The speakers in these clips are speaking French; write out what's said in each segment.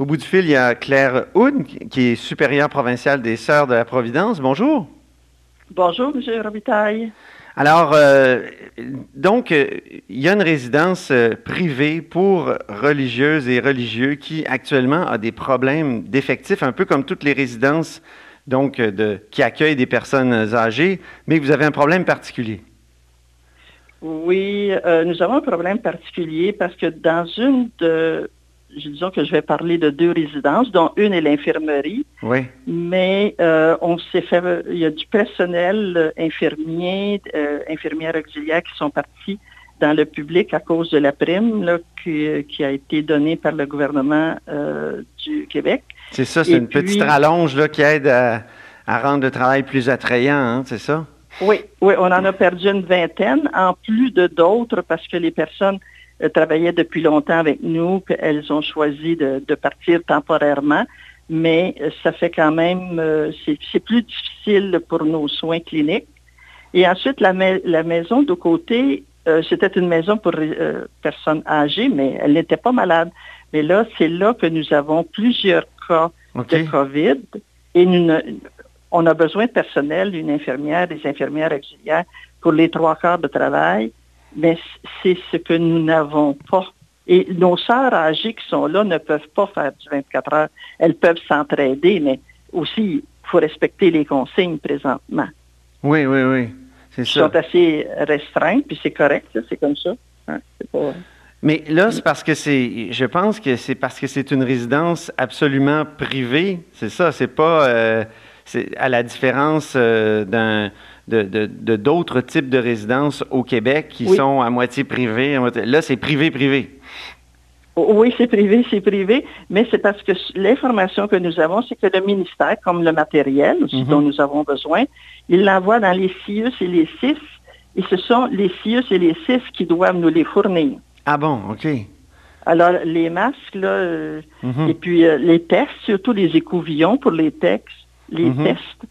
Au bout du fil, il y a Claire Houd, qui est supérieure provinciale des Sœurs de la Providence. Bonjour. Bonjour, M. Robitaille. Alors, euh, donc, euh, il y a une résidence euh, privée pour religieuses et religieux qui actuellement a des problèmes d'effectifs, un peu comme toutes les résidences donc, de, qui accueillent des personnes âgées, mais vous avez un problème particulier. Oui, nous avons un problème particulier parce que dans une de disons que je vais parler de deux résidences, dont une est l'infirmerie. Oui. Mais euh, on s'est fait, il y a du personnel euh, infirmier, euh, infirmières auxiliaires qui sont partis dans le public à cause de la prime qui, a été donnée par le gouvernement du Québec. C'est ça, c'est une petite rallonge là, qui aide à, rendre le travail plus attrayant, hein, c'est ça? Oui, oui, on en a perdu une vingtaine, en plus de d'autres, parce que les personnes travaillaient depuis longtemps avec nous, puis elles ont choisi de, partir temporairement, mais euh, ça fait quand même, euh, c'est plus difficile pour nos soins cliniques. Et ensuite, la, maison de côté, euh, c'était une maison pour personnes âgées, mais elle n'était pas malade. Mais là, c'est là que nous avons plusieurs cas de COVID et on a besoin de personnel, une infirmière, des infirmières auxiliaires pour les trois quarts de travail mais c'est ce que nous n'avons pas. Et nos sœurs âgées qui sont là ne peuvent pas faire du 24 heures. Elles peuvent s'entraider, mais aussi, il faut respecter les consignes présentement. Oui, oui, oui. C'est ça. sont assez restreintes, puis c'est correct, c'est comme ça. Hein, mais là, c'est parce que c'est, je pense que c'est parce que c'est une résidence absolument privée. C'est ça, c'est pas, euh, c'est à la différence euh, d'un de, d'autres types de résidences au Québec qui sont à moitié privées. Là, c'est privé-privé. Oui, c'est privé, c'est privé, mais c'est parce que l'information que nous avons, c'est que le ministère, comme le matériel aussi mhm. dont nous avons besoin, il l'envoie dans les CIUS et les CIS, et ce sont les CIUS et les CIS qui doivent nous les fournir. Ah bon, OK. Alors, les masques, là, euh, mhm. et puis euh, les tests, surtout les écouvillons pour les textes, les mhm. tests,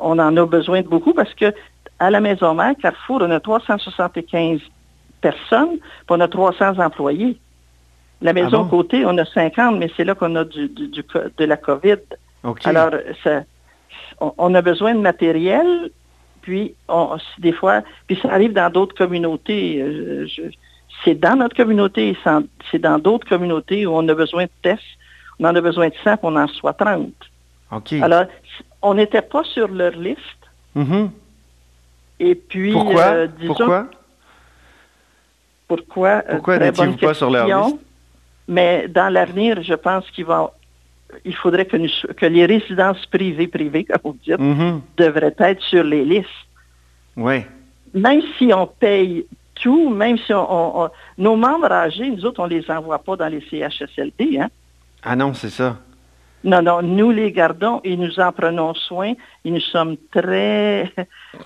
on en a besoin de beaucoup parce que à la Maison Mère, Carrefour, on a 375 personnes, puis on a 300 employés. La ah maison côté, on a 50, mais c'est là qu'on a du, de la COVID. Alors, on, a besoin de matériel, puis des fois, puis ça arrive dans d'autres communautés. Euh, c'est dans notre communauté, c'est dans d'autres communautés où on a besoin de tests, on en a besoin de 100, puis on en soit 30. Alors, on n'était pas sur leur liste. Mm-hmm. Et puis, pourquoi? Euh, pourquoi? Pourquoi? Euh, pourquoi n'étiez-vous pas sur leur liste? Mais dans l'avenir, je pense qu'il va, il faudrait que, que les résidences privées, privées, comme vous dites, mm-hmm. devraient être sur les listes. Oui. Même si on paye tout, même si on, nos membres âgés, nous autres, on ne les envoie pas dans les CHSLD, hein? Ah non, c'est ça. Non, non, nous les gardons et nous en prenons soin et nous sommes très,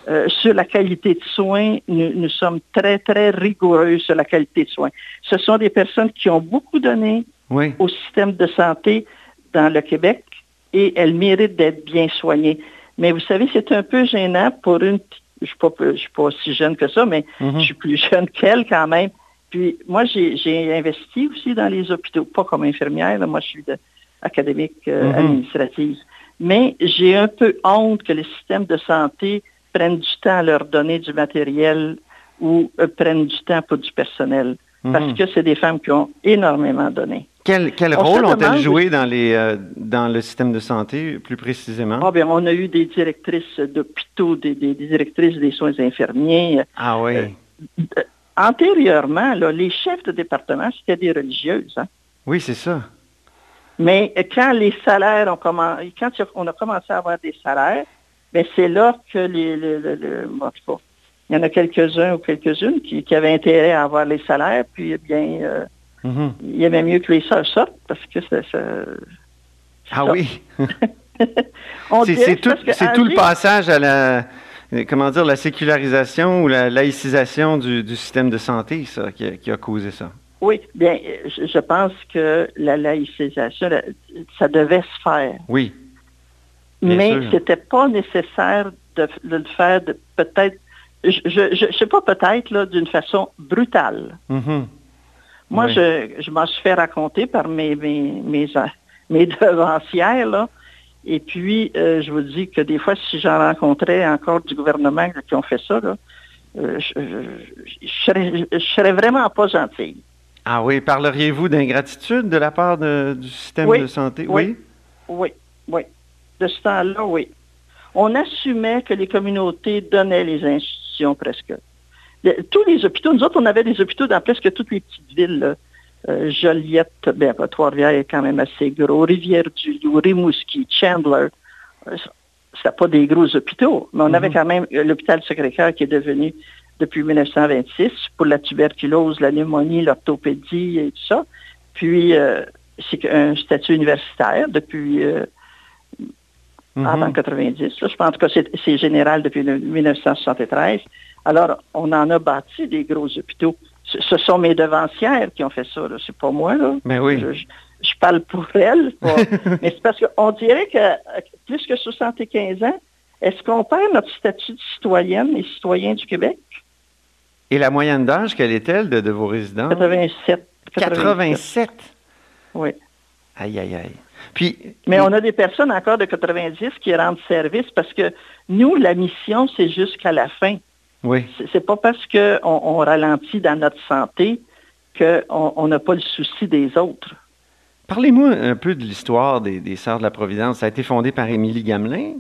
euh, sur la qualité de soins, nous, sommes très, très rigoureux sur la qualité de soins. Ce sont des personnes qui ont beaucoup donné au système de santé dans le Québec et elles méritent d'être bien soignées. Mais vous savez, c'est un peu gênant pour une, je ne suis, pas aussi jeune que ça, mais mm-hmm. je suis plus jeune qu'elle quand même. Puis moi, j'ai investi aussi dans les hôpitaux, pas comme infirmière, moi je suis de, académique euh, mhm. administrative. Mais j'ai un peu honte que les systèmes de santé prennent du temps à leur donner du matériel ou euh, prennent du temps pour du personnel. Mhm. Parce que c'est des femmes qui ont énormément donné. Quel, rôle ont-elles joué dans, les, euh, dans le système de santé, plus précisément? Ah, bien, on a eu des directrices d'hôpitaux, des, directrices des soins infirmiers. Ah oui. antérieurement, les chefs de département, c'était des religieuses. Hein? Oui, c'est ça. Mais quand les salaires ont commencé, quand on a commencé à avoir des salaires, ben c'est là que les, il y en a quelques-uns ou quelques-unes qui, avaient intérêt à avoir les salaires, puis eh bien, euh, mm-hmm. il y avait mieux que les sœurs sortent parce que ça. ah oui. c'est tout, tout, le passage à la comment dire la sécularisation ou la laïcisation du, système de santé, ça, qui a causé ça. Oui, bien, je pense que la laïcisation, ça devait se faire. Oui. Mais ce n'était pas nécessaire de, le faire peut-être, je ne sais pas peut-être, d'une façon brutale. Mm-hmm. Moi, je, je m'en suis fait raconter par mes, mes, mes, mes devancières, là. Et puis, euh, je vous dis que des fois, si j'en rencontrais encore du gouvernement qui ont fait ça, là, euh, je, ne serais, vraiment pas gentille. Ah oui, parleriez-vous d'ingratitude de la part du système de santé? Oui. Oui, oui. De ce temps-là, oui. On assumait que les communautés donnaient les institutions presque. tous les hôpitaux, nous autres, on avait des hôpitaux dans presque toutes les petites villes. Euh, Joliette, ben, Trois-Rivières est quand même assez gros, Rivière-du-Loup, Rimouski, Chandler. Euh, c'était pas des gros hôpitaux, mais on avait mhm. quand même l'hôpital Sacré-Cœur qui est devenu depuis 1926 pour la tuberculose, la pneumonie, l'orthopédie et tout ça. Puis, euh, c'est un statut universitaire depuis mhm. avant 90. Je pense que c'est général depuis 1973. Alors, on en a bâti des gros hôpitaux ce sont mes devancières qui ont fait ça, c'est pas moi. Là. Mais oui. Je, parle pour elles. mais c'est parce qu'on dirait que plus que 75 ans, est-ce qu'on perd notre statut de citoyenne et citoyen du Québec? Et la moyenne d'âge, quelle est-elle de, vos résidents? 87. 87? Oui. Aïe, aïe, aïe. Puis, Mais on a des personnes encore de 90 qui rendent service parce que nous, la mission, c'est jusqu'à la fin. Oui. C'est pas parce qu'on on ralentit dans notre santé qu'on n'a pas le souci des autres. Parlez-moi un peu de l'histoire des, des Sœurs de la Providence. Ça a été fondé par Émilie Gamelin?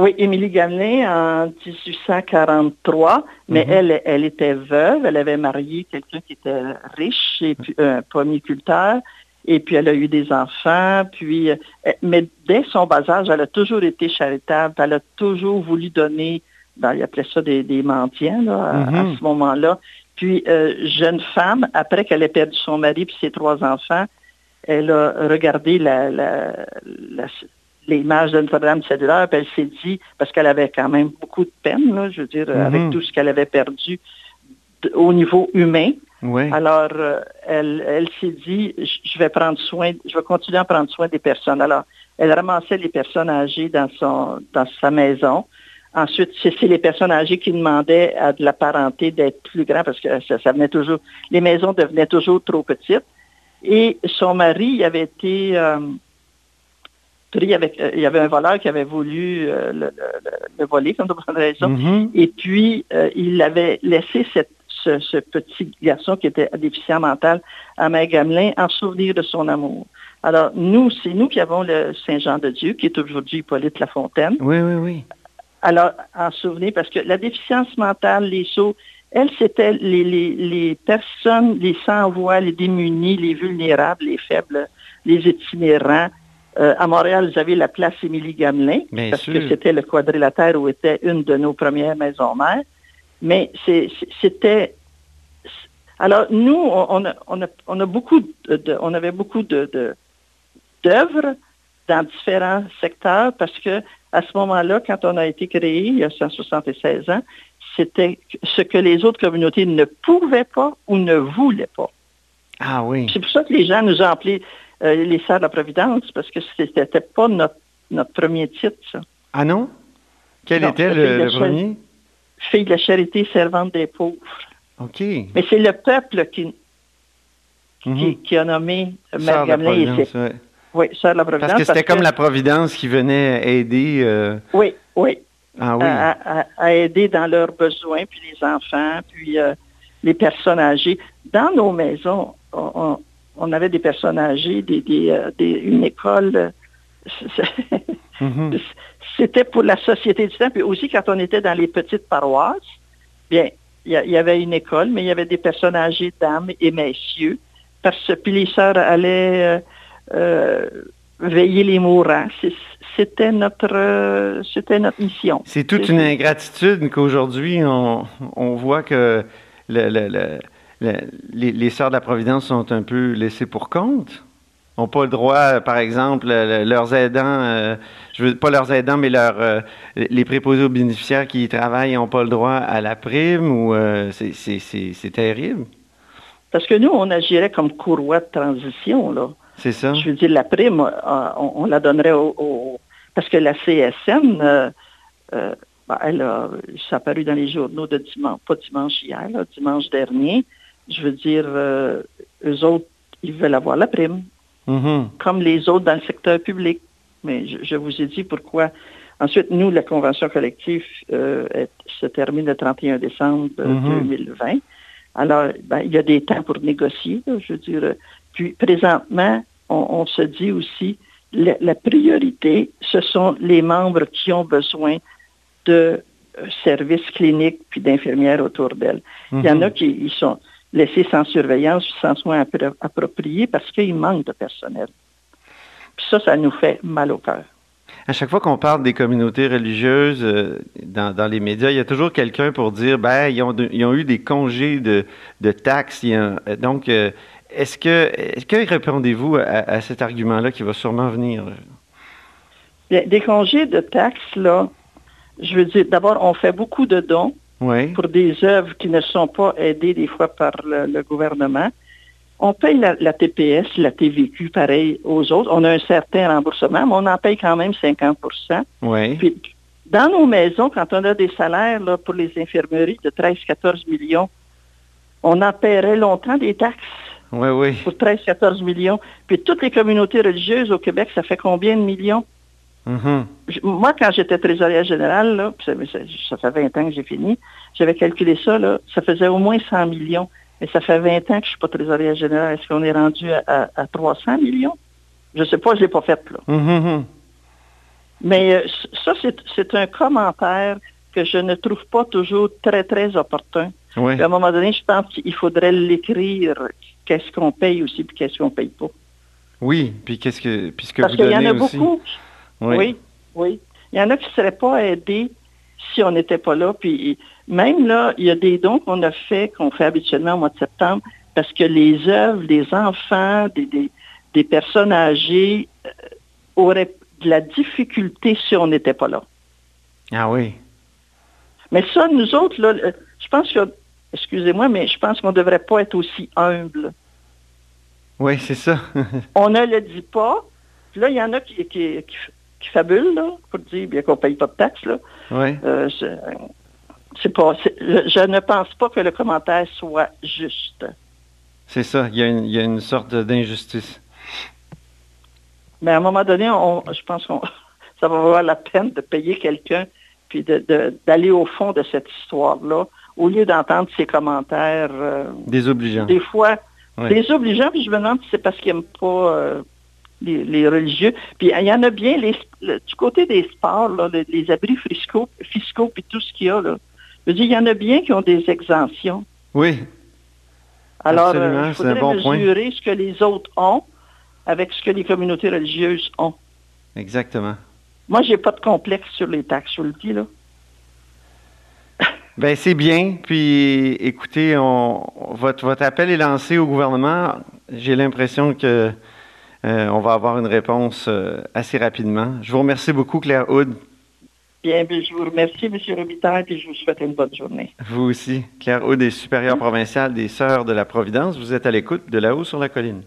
Oui, Émilie Gamelin en 1843, mais mhm. elle, elle était veuve, elle avait marié quelqu'un qui était riche et puis un pomiculteur, et puis elle a eu des enfants, puis euh, mais dès son bas âge, elle a toujours été charitable, elle a toujours voulu donner ben, il appelait ça des, mendiants à, mhm. ce moment-là. Puis, euh, jeune femme, après qu'elle ait perdu son mari et ses trois enfants, elle a regardé l'image de Notre-Dame cellulaire, puis elle s'est dit, parce qu'elle avait quand même beaucoup de peine, je veux dire, mhm. avec tout ce qu'elle avait perdu au niveau humain. Alors, euh, elle, elle s'est dit, je vais prendre soin, je vais continuer à prendre soin des personnes. Alors, elle ramassait les personnes âgées dans son, dans sa maison. Ensuite, c'est les personnes âgées qui demandaient à de la parenté d'être plus grand parce que ça, venait toujours, les maisons devenaient toujours trop petites. Et son mari avait été euh, il y, avait, euh, il y avait un voleur qui avait voulu euh, le, voler, comme de bonne raison. Mm-hmm. Et puis, il avait laissé ce, petit garçon qui était déficient mental à Mère Gamelin en souvenir de son amour. Alors, nous, c'est nous qui avons le Saint-Jean de Dieu, qui est aujourd'hui Hippolyte Lafontaine. Oui, oui, oui. Alors, en souvenir, parce que la déficience mentale, les sauts, elle, c'était les, personnes, les sans-voix, les démunis, les vulnérables, les faibles, les itinérants. Euh, à Montréal, vous avez la place Émilie Gamelin, parce que c'était le quadrilatère où était une de nos premières maisons mères. Mais c'était... Alors, nous, on, a, beaucoup de, on avait beaucoup de, d'œuvres dans différents secteurs parce que à ce moment-là, quand on a été créé, il y a 176 ans, c'était ce que les autres communautés ne pouvaient pas ou ne voulaient pas. Ah oui. C'est pour ça que les gens nous ont appelés euh, les Sœurs de la Providence, parce que ce n'était pas notre, premier titre, ça. Ah non? Quel était le, premier? Fille de la charité servante des pauvres. OK. Mais c'est le peuple qui, qui, mhm. a nommé Mère Gamelin oui, Sœur de la Providence. Parce que c'était comme la Providence qui venait aider. Euh, oui, oui. Ah, oui. À, aider dans leurs besoins, puis les enfants, puis euh, les personnes âgées. Dans nos maisons, on, avait des personnes âgées, des, euh, une école. Mhm. C'était pour la société du temps. Puis aussi, quand on était dans les petites paroisses, bien, il y, avait une école, mais il y avait des personnes âgées, dames et messieurs. Parce que puis les sœurs allaient euh, veiller les mourants. C'était notre, c'était notre mission. C'est toute une ingratitude qu'aujourd'hui, on, voit que le, les, sœurs de la Providence sont un peu laissées pour compte. N'ont pas le droit, par exemple, leurs aidants, euh, je veux pas leurs aidants, mais leurs, euh, les préposés aux bénéficiaires qui y travaillent n'ont pas le droit à la prime ou c'est terrible. Parce que nous, on agirait comme courroie de transition, là. C'est ça. Je veux dire, la prime, euh, on, la donnerait au, Parce que la CSN, euh, euh, ben, elle a, ça a paru dans les journaux de dimanche, pas dimanche hier, dimanche dernier. Je veux dire, eux autres, ils veulent avoir la prime, Mm-hmm. comme les autres dans le secteur public. Mais je, je vous ai dit pourquoi. Ensuite, nous, la convention collective euh, est- se termine le 31 décembre euh, Mhm. 2020. Alors, ben, il y a des temps pour négocier, là, je veux dire. Puis, présentement, on, on se dit aussi, la, la priorité, ce sont les membres qui ont besoin de euh, services cliniques puis d'infirmières autour d'elles. Il y en a qui ils sont laissés sans surveillance, sans soins appro- appropriés parce qu'il manque de personnel. Puis ça, ça nous fait mal au cœur. À chaque fois qu'on parle des communautés religieuses euh, dans, dans les médias, il y a toujours quelqu'un pour dire ben ils ont, de- ils ont eu des congés de, de taxes. a- euh, donc, euh, est-ce que est-ce que répondez-vous à, à cet argument-là qui va sûrement venir? Bien, Des congés de taxes, là, je veux dire, d'abord, on fait beaucoup de dons Oui. pour des œuvres qui ne sont pas aidées des fois par le, le gouvernement. On paye la, la TPS, la TVQ, pareil aux autres. On a un certain remboursement, mais on en paye quand même 50 Oui. Puis, dans nos maisons, quand on a des salaires là, pour les infirmeries de 13-14 millions, on en paierait longtemps des taxes Oui, oui. pour 13-14 millions. Puis toutes les communautés religieuses au Québec, ça fait combien de millions? Mhm. Je- moi, quand j'étais trésorière générale, là, ça, fait 20 ans que j'ai fini, j'avais calculé ça, là, ça faisait au moins 100 millions. Mais ça fait 20 ans que je suis pas trésorière générale. Est-ce qu'on est rendu à, à- à 300 millions? Je sais pas, je l'ai pas fait, là. Mhm. Mais euh, ça, c'est- un commentaire que je ne trouve pas toujours très, très opportun. Oui. À un moment donné, je pense qu'il faudrait l'écrire, qu'est-ce qu'on paye aussi, puis qu'est-ce qu'on paye pas. Oui. Puis qu'est-ce que puis ce que Parce vous qu'il y en a aussi. beaucoup. Oui. Oui, oui. Il y en a qui ne seraient pas aidés si on n'était pas là. Puis même là, il y a des dons qu'on a fait, qu'on fait habituellement au mois de septembre, parce que les œuvres des enfants, des, des, des personnes âgées euh, auraient de la difficulté si on n'était pas là. Ah oui. Mais ça, nous autres, là, euh, je pense que, excusez-moi, mais je pense qu'on ne devrait pas être aussi humble. Oui, c'est ça. On ne le dit pas. Puis là, il y en a qui, qui, qui, qui fabulent, là, pour dire bien qu'on ne paye pas de taxes, là. oui. Euh, c'est- pas, je je ne pense pas que le commentaire soit juste. C'est ça. Il y a une, il y a une sorte d'injustice. Mais à un moment donné, on, je pense qu'on ça va valoir la peine de payer quelqu'un puis d'aller au fond de cette histoire-là, au lieu d'entendre ces commentaires euh, Désobligeant. des fois Oui. désobligeants, puis je me demande si c'est parce qu'ils n'aiment pas euh, les, les religieux. Puis il y en a bien les, le- du côté des sports, là, les, les abris fiscaux, fiscaux puis tout ce qu'il y a. Là. Je veux dire, il y en a bien qui ont des exemptions. Oui. Alors, euh, il un faudrait bon point. mesurer ce que les autres ont avec ce que les communautés religieuses ont. Exactement. Moi, j'ai pas de complexe sur les taxes, je vous le dis, là. Ben c'est bien. Puis écoutez, on, votre, votre appel est lancé au gouvernement. J'ai l'impression que euh, on va avoir une réponse euh, assez rapidement. Je vous remercie beaucoup, Claire Houd. Bien, bien, je vous remercie, M. Robitaille, puis je vous souhaite une bonne journée. Vous aussi. Claire Houd est supérieure provinciale des Sœurs de la Providence. Vous êtes à l'écoute de là-haut sur la colline.